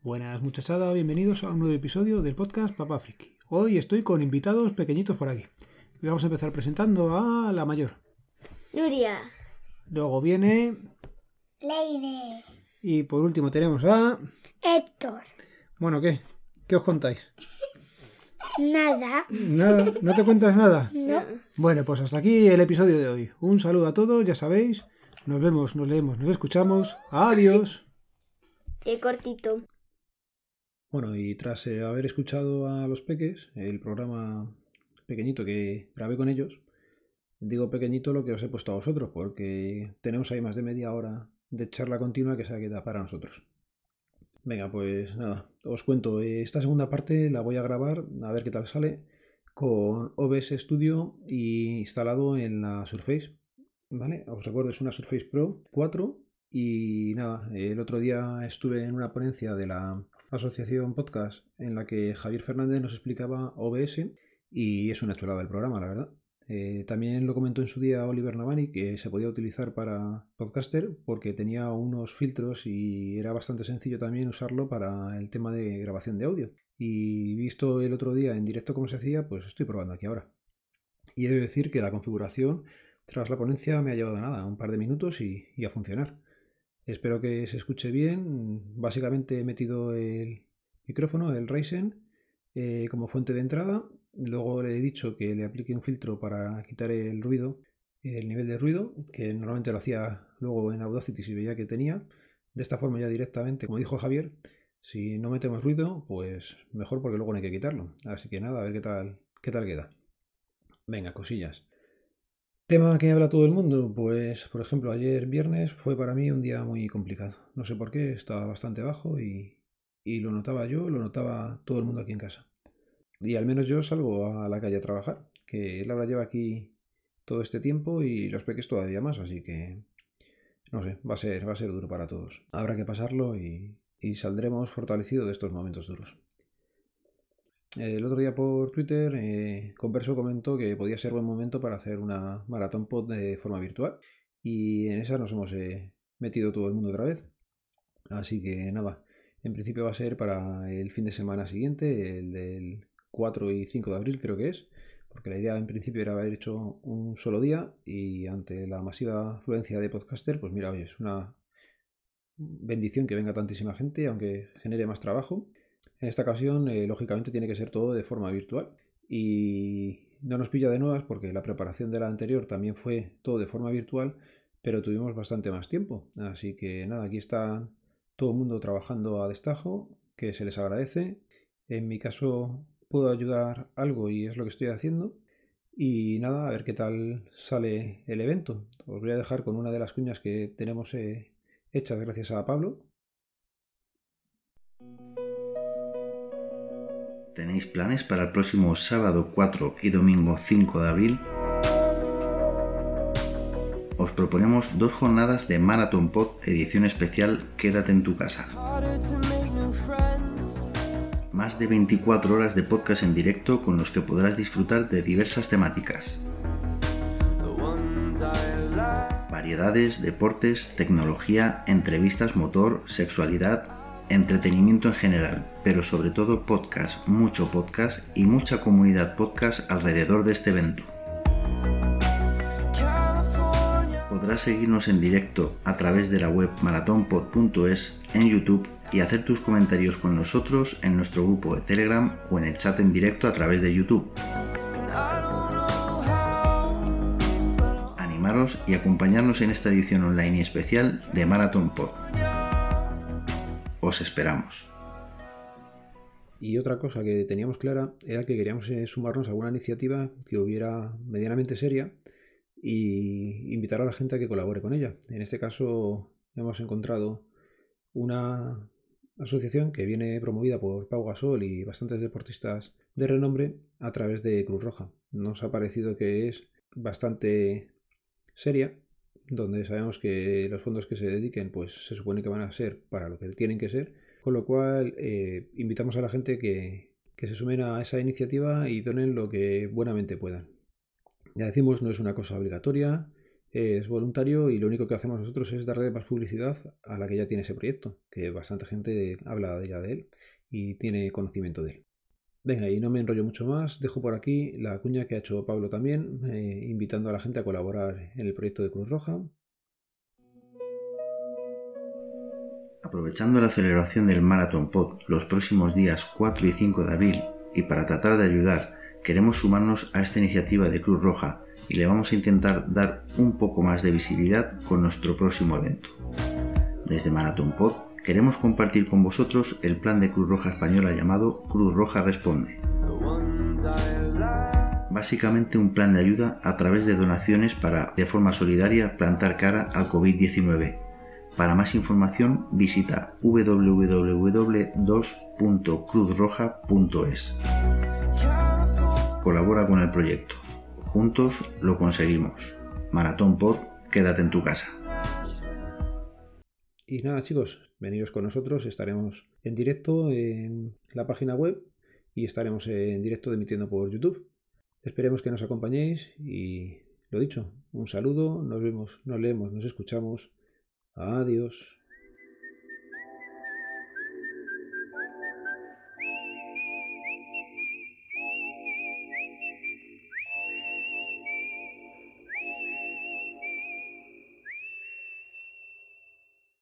Buenas muchachada, bienvenidos a un nuevo episodio del podcast Papá Friki. Hoy estoy con invitados pequeñitos por aquí. Y vamos a empezar presentando a la mayor. Nuria. Luego viene Leire. y por último tenemos a... Héctor. Bueno, ¿qué? ¿Qué os contáis? Nada. Nada, ¿no te cuentas nada? No. Bueno, pues hasta aquí el episodio de hoy. Un saludo a todos, ya sabéis. Nos vemos, nos leemos, nos escuchamos. Adiós. Qué cortito. Bueno, y tras eh, haber escuchado a los peques, el programa pequeñito que grabé con ellos, digo pequeñito lo que os he puesto a vosotros, porque tenemos ahí más de media hora de charla continua que se queda para nosotros. Venga, pues nada, os cuento. eh, Esta segunda parte la voy a grabar, a ver qué tal sale, con OBS Studio y instalado en la Surface. ¿Vale? Os recuerdo, es una Surface Pro 4 y nada, el otro día estuve en una ponencia de la Asociación Podcast en la que Javier Fernández nos explicaba OBS y es una chulada el programa, la verdad. Eh, también lo comentó en su día Oliver Navani que se podía utilizar para podcaster porque tenía unos filtros y era bastante sencillo también usarlo para el tema de grabación de audio. Y visto el otro día en directo cómo se hacía, pues estoy probando aquí ahora. Y he de decir que la configuración tras la ponencia me ha llevado nada, un par de minutos y, y a funcionar. Espero que se escuche bien. Básicamente he metido el micrófono, el Ryzen, eh, como fuente de entrada. Luego le he dicho que le aplique un filtro para quitar el ruido, el nivel de ruido, que normalmente lo hacía luego en Audacity si veía que tenía. De esta forma ya directamente, como dijo Javier, si no metemos ruido, pues mejor porque luego no hay que quitarlo. Así que nada, a ver qué tal, qué tal queda. Venga, cosillas. Tema que habla todo el mundo, pues por ejemplo ayer viernes fue para mí un día muy complicado. No sé por qué, estaba bastante bajo y, y lo notaba yo, lo notaba todo el mundo aquí en casa. Y al menos yo salgo a la calle a trabajar, que Laura lleva aquí todo este tiempo y los peques todavía más, así que no sé, va a ser, va a ser duro para todos. Habrá que pasarlo y, y saldremos fortalecidos de estos momentos duros. El otro día por Twitter, eh, Converso comentó que podía ser buen momento para hacer una maratón pod de forma virtual. Y en esa nos hemos eh, metido todo el mundo otra vez. Así que nada, en principio va a ser para el fin de semana siguiente, el del 4 y 5 de abril creo que es. Porque la idea en principio era haber hecho un solo día y ante la masiva afluencia de podcaster, pues mira, oye, es una bendición que venga tantísima gente, aunque genere más trabajo. En esta ocasión, eh, lógicamente, tiene que ser todo de forma virtual. Y no nos pilla de nuevas porque la preparación de la anterior también fue todo de forma virtual, pero tuvimos bastante más tiempo. Así que nada, aquí está todo el mundo trabajando a destajo, que se les agradece. En mi caso, puedo ayudar algo y es lo que estoy haciendo. Y nada, a ver qué tal sale el evento. Os voy a dejar con una de las cuñas que tenemos eh, hechas gracias a Pablo. ¿Tenéis planes para el próximo sábado 4 y domingo 5 de abril? Os proponemos dos jornadas de Marathon Pod edición especial Quédate en tu casa. Más de 24 horas de podcast en directo con los que podrás disfrutar de diversas temáticas. Variedades, deportes, tecnología, entrevistas motor, sexualidad, entretenimiento en general, pero sobre todo podcast, mucho podcast y mucha comunidad podcast alrededor de este evento. Podrás seguirnos en directo a través de la web maratonpod.es en YouTube y hacer tus comentarios con nosotros en nuestro grupo de Telegram o en el chat en directo a través de YouTube. Animaros y acompañarnos en esta edición online y especial de Marathon Pod. Os esperamos. Y otra cosa que teníamos clara era que queríamos eh, sumarnos a alguna iniciativa que hubiera medianamente seria y invitar a la gente a que colabore con ella. En este caso hemos encontrado una asociación que viene promovida por Pau Gasol y bastantes deportistas de renombre a través de Cruz Roja. Nos ha parecido que es bastante seria, donde sabemos que los fondos que se dediquen pues se supone que van a ser para lo que tienen que ser, con lo cual eh, invitamos a la gente que, que se sumen a esa iniciativa y donen lo que buenamente puedan. Ya decimos, no es una cosa obligatoria, Es voluntario y lo único que hacemos nosotros es darle más publicidad a la que ya tiene ese proyecto, que bastante gente habla ya de él y tiene conocimiento de él. Venga, y no me enrollo mucho más, dejo por aquí la cuña que ha hecho Pablo también, eh, invitando a la gente a colaborar en el proyecto de Cruz Roja. Aprovechando la celebración del Marathon Pod los próximos días 4 y 5 de abril y para tratar de ayudar, queremos sumarnos a esta iniciativa de Cruz Roja y le vamos a intentar dar un poco más de visibilidad con nuestro próximo evento. Desde Marathon Pod queremos compartir con vosotros el plan de Cruz Roja Española llamado Cruz Roja Responde. Básicamente un plan de ayuda a través de donaciones para, de forma solidaria, plantar cara al COVID-19. Para más información visita www.2.cruzroja.es. Colabora con el proyecto. Juntos lo conseguimos. Maratón Pod, quédate en tu casa. Y nada chicos, veniros con nosotros, estaremos en directo en la página web y estaremos en directo emitiendo por YouTube. Esperemos que nos acompañéis y lo dicho, un saludo, nos vemos, nos leemos, nos escuchamos. Adiós.